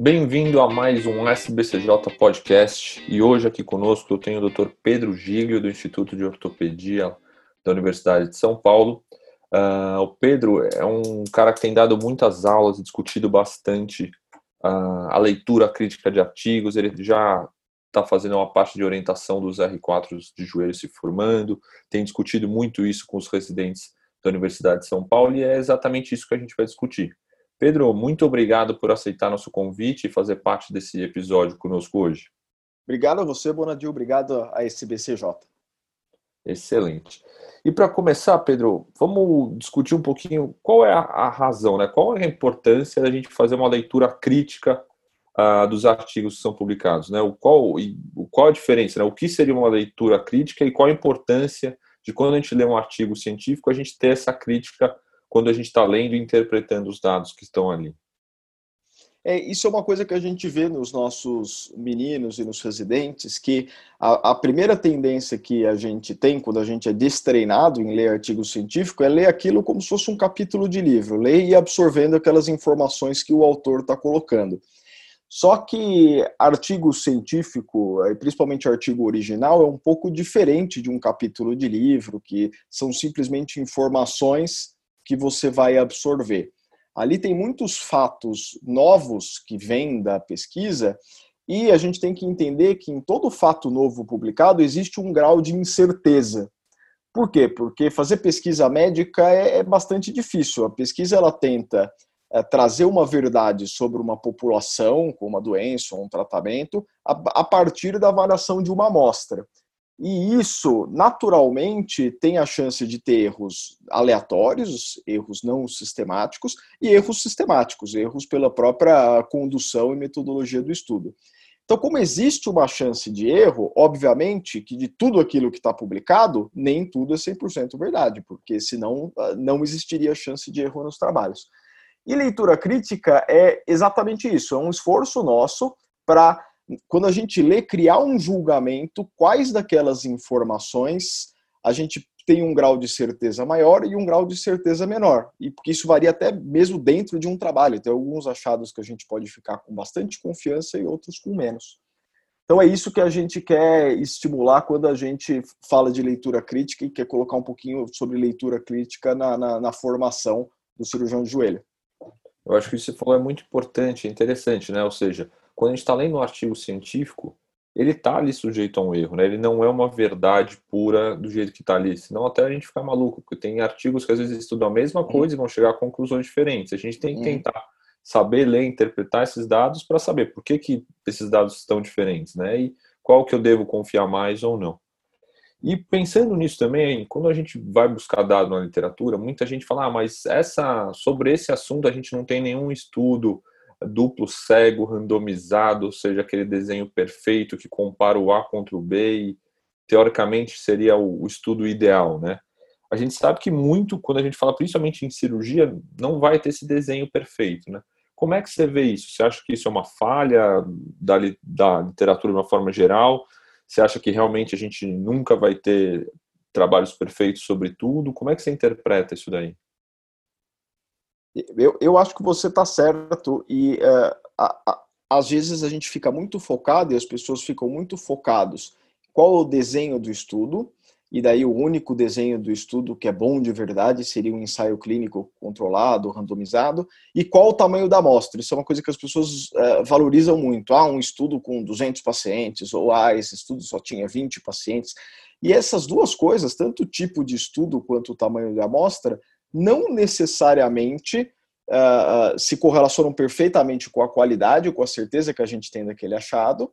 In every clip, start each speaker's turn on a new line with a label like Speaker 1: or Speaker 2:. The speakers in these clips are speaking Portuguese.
Speaker 1: Bem-vindo a mais um SBCJ Podcast e hoje aqui conosco eu tenho o Dr. Pedro Giglio do Instituto de Ortopedia da Universidade de São Paulo. Uh, o Pedro é um cara que tem dado muitas aulas e discutido bastante uh, a leitura crítica de artigos. Ele já está fazendo uma parte de orientação dos R4 de joelho se formando, tem discutido muito isso com os residentes da Universidade de São Paulo e é exatamente isso que a gente vai discutir. Pedro, muito obrigado por aceitar nosso convite e fazer parte desse episódio conosco hoje.
Speaker 2: Obrigado a você, Bonadil. Obrigado a SBCJ.
Speaker 1: Excelente. E para começar, Pedro, vamos discutir um pouquinho qual é a, razão, né? qual é a importância da gente fazer uma leitura crítica uh, dos artigos que são publicados, né? O qual, e, qual a diferença, né? O que seria uma leitura crítica e qual a importância de quando a gente lê um artigo científico a gente ter essa crítica quando a gente está lendo e interpretando os dados que estão ali.
Speaker 2: É, isso é uma coisa que a gente vê nos nossos meninos e nos residentes, que a, a, primeira tendência que a gente tem quando a gente é destreinado em ler artigo científico é ler aquilo como se fosse um capítulo de livro, ler e absorvendo aquelas informações que o autor está colocando. Só que artigo científico, principalmente artigo original, é um pouco diferente de um capítulo de livro, que são simplesmente informações que você vai absorver. Ali tem muitos fatos novos que vêm da pesquisa e a gente tem que entender que em todo fato novo publicado existe um grau de incerteza. Por quê? Porque fazer pesquisa médica é, é bastante difícil. A pesquisa ela tenta é, trazer uma verdade sobre uma população com uma doença ou um tratamento a partir da avaliação de uma amostra. E isso, naturalmente, tem a chance de ter erros aleatórios, erros não sistemáticos, e erros sistemáticos, erros pela própria condução e metodologia do estudo. Então, como existe uma chance de erro, obviamente que de tudo aquilo que está publicado, nem tudo é 100% verdade, porque senão ah, não existiria chance de erro nos trabalhos. E leitura crítica é exatamente isso, é um esforço nosso para, quando a gente lê, criar um julgamento, quais daquelas informações a gente tem um grau de certeza maior e um grau de certeza menor. E porque isso varia até mesmo dentro de um trabalho. Tem alguns achados que a gente pode ficar com bastante confiança e outros com menos. Então é isso que a gente quer estimular quando a gente fala de leitura crítica e quer colocar um pouquinho sobre leitura crítica na, na, na formação do cirurgião de joelho.
Speaker 1: Eu acho que isso falou é muito importante, interessante, né? Ou seja, quando a gente está lendo um artigo científico, ele está ali sujeito a um erro, né? Ele não é uma verdade pura do jeito que está ali, senão até a gente fica maluco, porque tem artigos que às vezes estudam a mesma uhum. coisa e vão chegar a conclusões diferentes. A gente tem que uhum. tentar saber ler, interpretar esses dados para saber por que, que esses dados estão diferentes, né? E qual que eu devo confiar mais ou não. E pensando nisso também, quando a gente vai buscar dados na literatura, muita gente fala, ah, mas essa, sobre esse assunto a gente não tem nenhum estudo duplo cego, randomizado, ou seja, aquele desenho perfeito que compara o A contra o B e teoricamente seria o, o estudo ideal, né? A gente sabe que muito, quando a gente fala principalmente em cirurgia, não vai ter esse desenho perfeito, né? Como é que você vê isso? Você acha que isso é uma falha da, da literatura de uma forma geral? Você acha que realmente a gente nunca vai ter trabalhos perfeitos sobre tudo? Como é que você interpreta isso daí?
Speaker 2: Eu, eu acho que você está certo e uh, a, a, às vezes a gente fica muito focado e as pessoas ficam muito focados qual é o desenho do estudo e daí o único desenho do estudo que é bom de verdade seria um ensaio clínico controlado, randomizado, e qual o tamanho da amostra. Isso é uma coisa que as pessoas uh, valorizam muito. Ah, um estudo com 200 pacientes, ou ah, esse estudo só tinha 20 pacientes. E essas duas coisas, tanto o tipo de estudo quanto o tamanho da amostra, não necessariamente uh, se correlacionam perfeitamente com a qualidade com a certeza que a gente tem daquele achado.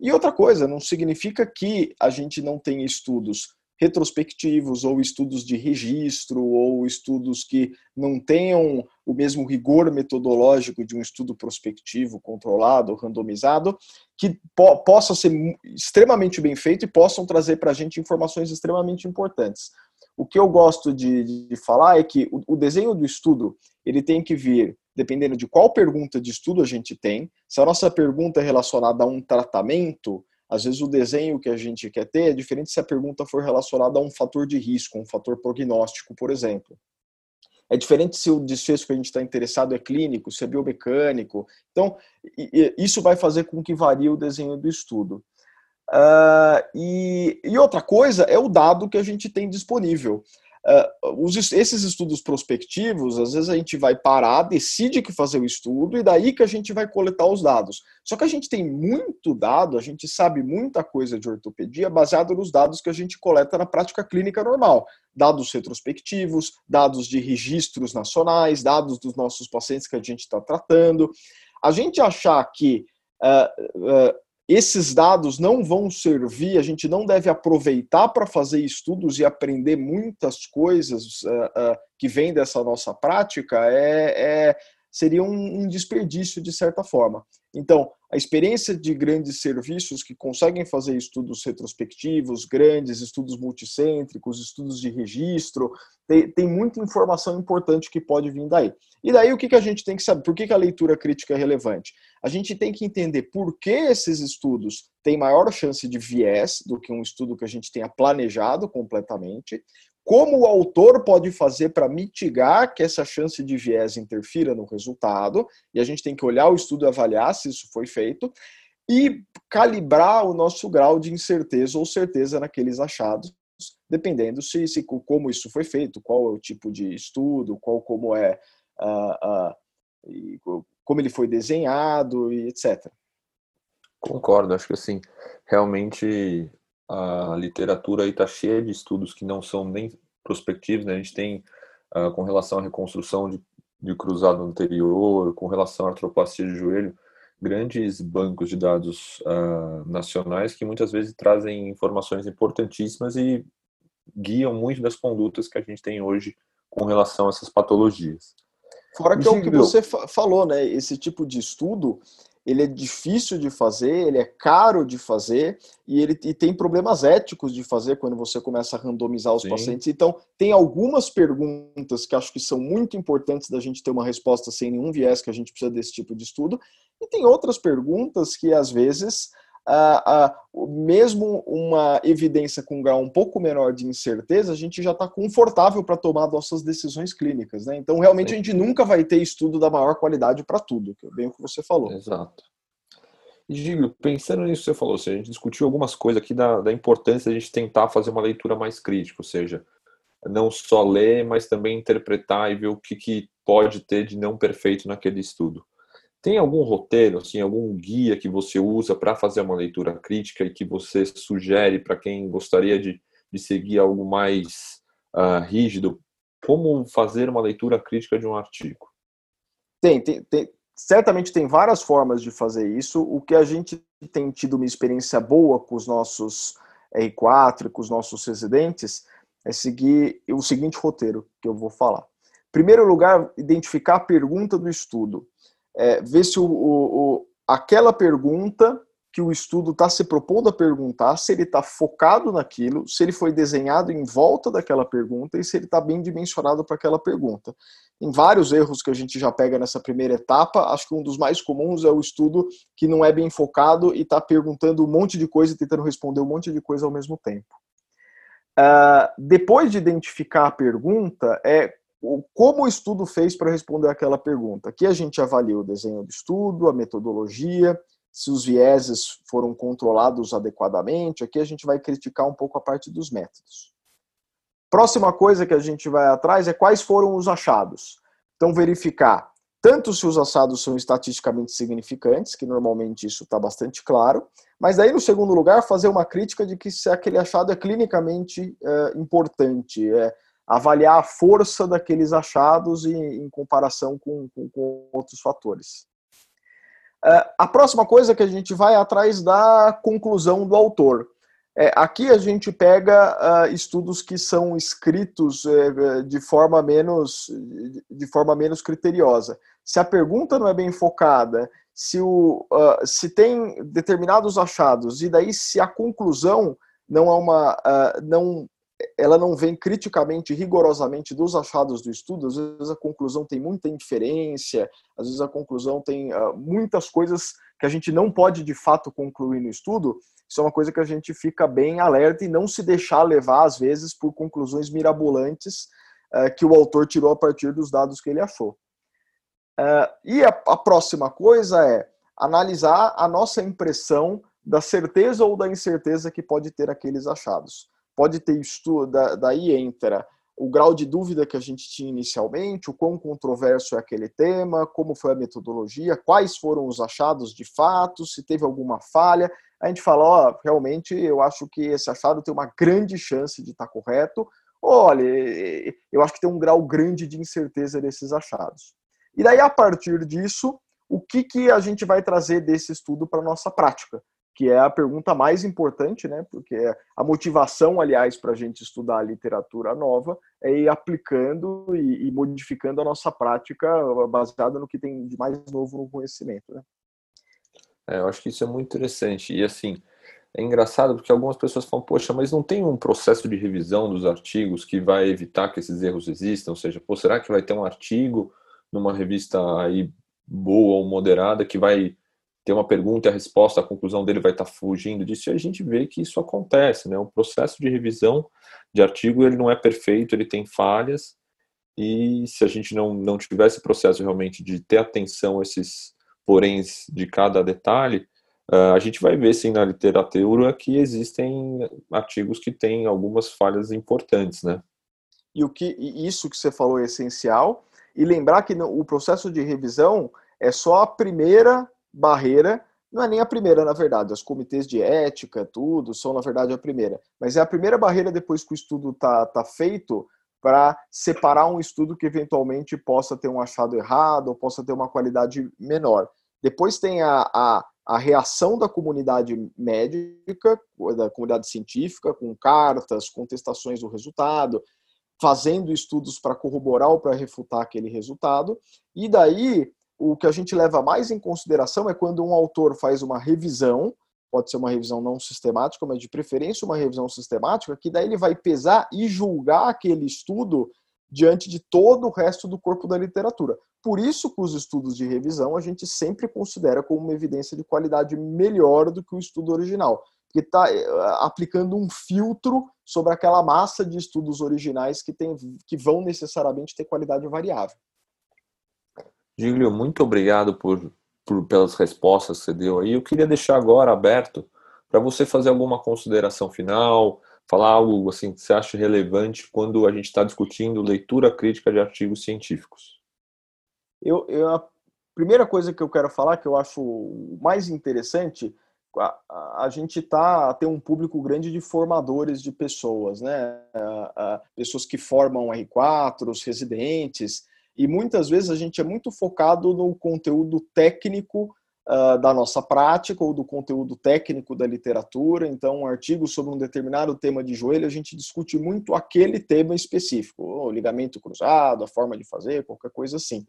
Speaker 2: E outra coisa, não significa que a gente não tenha estudos retrospectivos ou estudos de registro ou estudos que não tenham o mesmo rigor metodológico de um estudo prospectivo, controlado, randomizado, que po possam ser extremamente bem feito e possam trazer para a gente informações extremamente importantes. O que eu gosto de, de falar é que o, o desenho do estudo ele tem que vir dependendo de qual pergunta de estudo a gente tem. Se a nossa pergunta é relacionada a um tratamento, às vezes o desenho que a gente quer ter é diferente se a pergunta for relacionada a um fator de risco, um fator prognóstico, por exemplo. É diferente se o desfecho que a gente está interessado é clínico, se é biomecânico. Então, isso vai fazer com que varie o desenho do estudo. Uh, e, e, outra coisa é o dado que a gente tem disponível. Uh, os, esses estudos prospectivos, às vezes a gente vai parar, decide que fazer o estudo e daí que a gente vai coletar os dados. Só que a gente tem muito dado, a gente sabe muita coisa de ortopedia baseado nos dados que a gente coleta na prática clínica normal. Dados retrospectivos, dados de registros nacionais, dados dos nossos pacientes que a gente está tratando. A gente achar que uh, esses dados não vão servir, a gente não deve aproveitar para fazer estudos e aprender muitas coisas uh, uh, que vêm dessa nossa prática, é, é seria um, desperdício de certa forma. Então, a experiência de grandes serviços que conseguem fazer estudos retrospectivos, grandes estudos multicêntricos, estudos de registro, tem, tem muita informação importante que pode vir daí. E daí o que, que a gente tem que saber? Por que, que a leitura crítica é relevante? A gente tem que entender por que esses estudos têm maior chance de viés do que um estudo que a gente tenha planejado completamente, como o autor pode fazer para mitigar que essa chance de viés interfira no resultado, e a gente tem que olhar o estudo e avaliar se isso foi feito, e calibrar o nosso grau de incerteza ou certeza naqueles achados, dependendo se, se como isso foi feito, qual é o tipo de estudo, qual como é uh, uh, como ele foi desenhado e etc.
Speaker 1: Concordo, acho que assim, realmente a literatura está cheia de estudos que não são nem prospectivos, né? A gente tem uh, com relação à reconstrução de, de cruzado anterior, com relação à artroplastia de joelho, grandes bancos de dados uh, nacionais que muitas vezes trazem informações importantíssimas e guiam muito das condutas que a gente tem hoje com relação a essas patologias.
Speaker 2: Fora que é o que você falou, né? Esse tipo de estudo ele é difícil de fazer, ele é caro de fazer e ele e tem problemas éticos de fazer quando você começa a randomizar os Sim. pacientes. Então, tem algumas perguntas que acho que são muito importantes da gente ter uma resposta sem nenhum viés que a gente precisa desse tipo de estudo, e tem outras perguntas que às vezes ah, mesmo uma evidência com um grau um pouco menor de incerteza, a gente já está confortável para tomar nossas decisões clínicas. Né? Então, realmente, a gente nunca vai ter estudo da maior qualidade para tudo, que é bem o que você falou.
Speaker 1: Exato. E, Giglio, pensando nisso que você falou, a gente discutiu algumas coisas aqui da, da importância de a gente tentar fazer uma leitura mais crítica, ou seja, não só ler, mas também interpretar e ver o que, que pode ter de não perfeito naquele estudo. Tem algum roteiro, assim, algum guia que você usa para fazer uma leitura crítica e que você sugere para quem gostaria de, de seguir algo mais uh, rígido? Como fazer uma leitura crítica de um artigo?
Speaker 2: Tem, tem, tem, certamente tem várias formas de fazer isso. O que a gente tem tido uma experiência boa com os nossos R4 e com os nossos residentes é seguir o seguinte roteiro que eu vou falar. Primeiro lugar, identificar a pergunta do estudo é, ver se o, o, o, aquela pergunta que o estudo está se propondo a perguntar, se ele está focado naquilo, se ele foi desenhado em volta daquela pergunta e se ele está bem dimensionado para aquela pergunta. Tem vários erros que a gente já pega nessa primeira etapa. Acho que um dos mais comuns é o estudo que não é bem focado e está perguntando um monte de coisa e tentando responder um monte de coisa ao mesmo tempo. Uh, depois de identificar a pergunta, é como o estudo fez para responder aquela pergunta. Aqui a gente avalia o desenho do estudo, a metodologia, se os vieses foram controlados adequadamente. Aqui a gente vai criticar um pouco a parte dos métodos. Próxima coisa que a gente vai atrás é quais foram os achados. Então, verificar tanto se os achados são estatisticamente significantes, que normalmente isso está bastante claro, mas daí, no segundo lugar, fazer uma crítica de que se aquele achado é clinicamente é, importante, é, avaliar a força daqueles achados em, em comparação com, com, com, outros fatores. Uh, a próxima coisa que a gente vai atrás da conclusão do autor. É, aqui a gente pega uh, estudos que são escritos uh, de forma menos de forma menos criteriosa. Se a pergunta não é bem focada, se, o, uh, se tem determinados achados e daí se a conclusão não é uma não ela não vem criticamente, rigorosamente dos achados do estudo, às vezes a conclusão tem muita inferência, às vezes a conclusão tem uh, muitas coisas que a gente não pode de fato concluir no estudo, isso é uma coisa que a gente fica bem alerta e não se deixar levar, às vezes, por conclusões mirabolantes é, que o autor tirou a partir dos dados que ele achou. É, e a, a próxima coisa é analisar a nossa impressão da certeza ou da incerteza que pode ter aqueles achados. Pode ter estudo, daí entra o grau de dúvida que a gente tinha inicialmente, o quão controverso é aquele tema, como foi a metodologia, quais foram os achados de fato, se teve alguma falha. A gente fala, ó, realmente eu acho que esse achado tem uma grande chance de estar correto. Olha, eu acho que tem um grau grande de incerteza desses achados. E daí, a partir disso, o que, que a gente vai trazer desse estudo para a nossa prática? Que é a pergunta mais importante, né? Porque a motivação, aliás, para a gente estudar a literatura nova é ir aplicando e, e, modificando a nossa prática baseada no que tem de mais novo no conhecimento, né?
Speaker 1: É, eu acho que isso é muito interessante. E assim, é engraçado porque algumas pessoas falam, poxa, mas não tem um processo de revisão dos artigos que vai evitar que esses erros existam? Ou seja, pô, será que vai ter um artigo numa revista aí boa ou moderada que vai ter uma pergunta e a resposta, a conclusão dele vai estar fugindo disso, e a gente vê que isso acontece, né? O processo de revisão de artigo, ele não é perfeito, ele tem falhas, e se a gente não, não tivesse processo realmente de ter atenção a esses poréns de cada detalhe, uh, a gente vai ver, sim, na literatura que existem artigos que têm algumas falhas importantes, né?
Speaker 2: E o que isso que você falou é essencial, e lembrar que o processo de revisão é só a primeira barreira, não é nem a primeira, na verdade, os comitês de ética, tudo, são, na verdade, a primeira. Mas é a primeira barreira depois que o estudo está tá feito para separar um estudo que eventualmente possa ter um achado errado ou possa ter uma qualidade menor. Depois tem a, a, a reação da comunidade médica, da comunidade científica, com cartas, contestações do resultado, fazendo estudos para corroborar ou para refutar aquele resultado. E daí o que a gente leva mais em consideração é quando um autor faz uma revisão, pode ser uma revisão não sistemática, mas de preferência uma revisão sistemática, que daí ele vai pesar e julgar aquele estudo diante de todo o resto do corpo da literatura. Por isso que os estudos de revisão a gente sempre considera como uma evidência de qualidade melhor do que o estudo original, porque está eh, aplicando um filtro sobre aquela massa de estudos originais que, tem, que vão necessariamente ter qualidade variável.
Speaker 1: Giglio, muito obrigado por, por, pelas respostas que você deu aí. Eu queria deixar agora aberto para você fazer alguma consideração final, falar algo assim que você acha relevante quando a gente está discutindo leitura crítica de artigos científicos.
Speaker 2: Eu, eu, a primeira coisa que eu quero falar, que eu acho mais interessante, a, a gente tá tem um público grande de formadores de pessoas, né? A, a, pessoas que formam R4, os residentes, e muitas vezes a gente é muito focado no conteúdo técnico uh, da nossa prática ou do conteúdo técnico da literatura. Então, um artigo sobre um determinado tema de joelho, a gente discute muito aquele tema específico, o ligamento cruzado, a forma de fazer, qualquer coisa assim.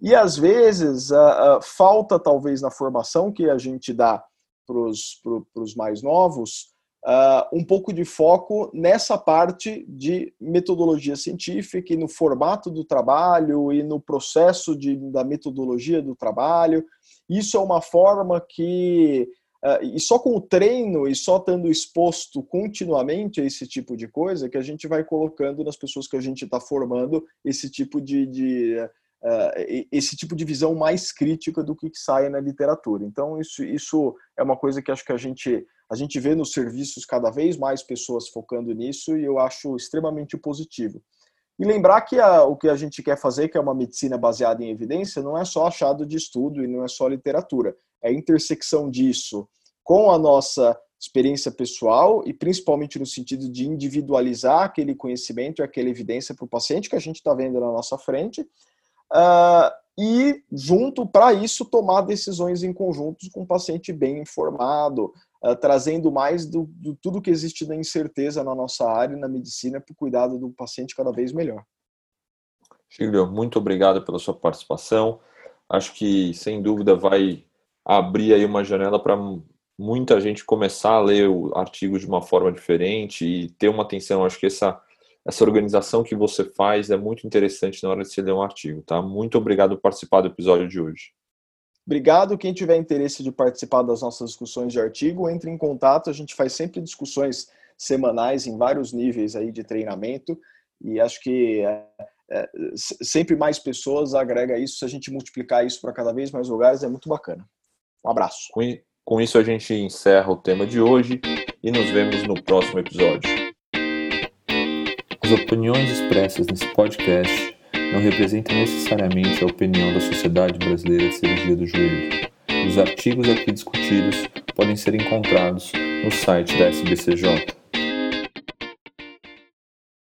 Speaker 2: E às vezes uh, uh, falta, talvez, na formação que a gente dá para os mais novos, uh, um pouco de foco nessa parte de metodologia científica e no formato do trabalho e no processo de, da metodologia do trabalho. Isso é uma forma que, uh, e só com o treino e só estando exposto continuamente a esse tipo de coisa, que a gente vai colocando nas pessoas que a gente está formando esse tipo de, de esse tipo de visão mais crítica do que, que sai na literatura. Então, isso, isso é uma coisa que acho que a gente a gente vê nos serviços cada vez mais pessoas focando nisso e eu acho extremamente positivo. E lembrar que a, o que a gente quer fazer, que é uma medicina baseada em evidência, não é só achado de estudo e não é só literatura. É a intersecção disso com a nossa experiência pessoal e principalmente no sentido de individualizar aquele conhecimento e aquela evidência para o paciente que a gente está vendo na nossa frente. Uh, e, junto para isso, tomar decisões em conjuntos com o paciente bem informado, uh, trazendo mais do, do, tudo que existe da incerteza na nossa área, na medicina, para o cuidado do paciente cada vez melhor.
Speaker 1: Silvio, muito obrigado pela sua participação. Acho que, sem dúvida, vai abrir aí uma janela para muita gente começar a ler o artigo de uma forma diferente e ter uma atenção. Acho que essa, essa organização que você faz é muito interessante na hora de se ler um artigo, tá? Muito obrigado por participar do episódio de hoje.
Speaker 2: Obrigado. Quem tiver interesse de participar das nossas discussões de artigo, entre em contato. A gente faz sempre discussões semanais em vários níveis aí de treinamento e acho que é, é, sempre mais pessoas agrega isso. Se a gente multiplicar isso para cada vez mais lugares, é muito bacana. Um abraço.
Speaker 3: Com, com isso, a gente encerra o tema de hoje e nos vemos no próximo episódio.
Speaker 1: As opiniões expressas nesse podcast não representam necessariamente a opinião da Sociedade Brasileira de Cirurgia do Joelho. Os artigos aqui discutidos podem ser encontrados no site da SBCJ.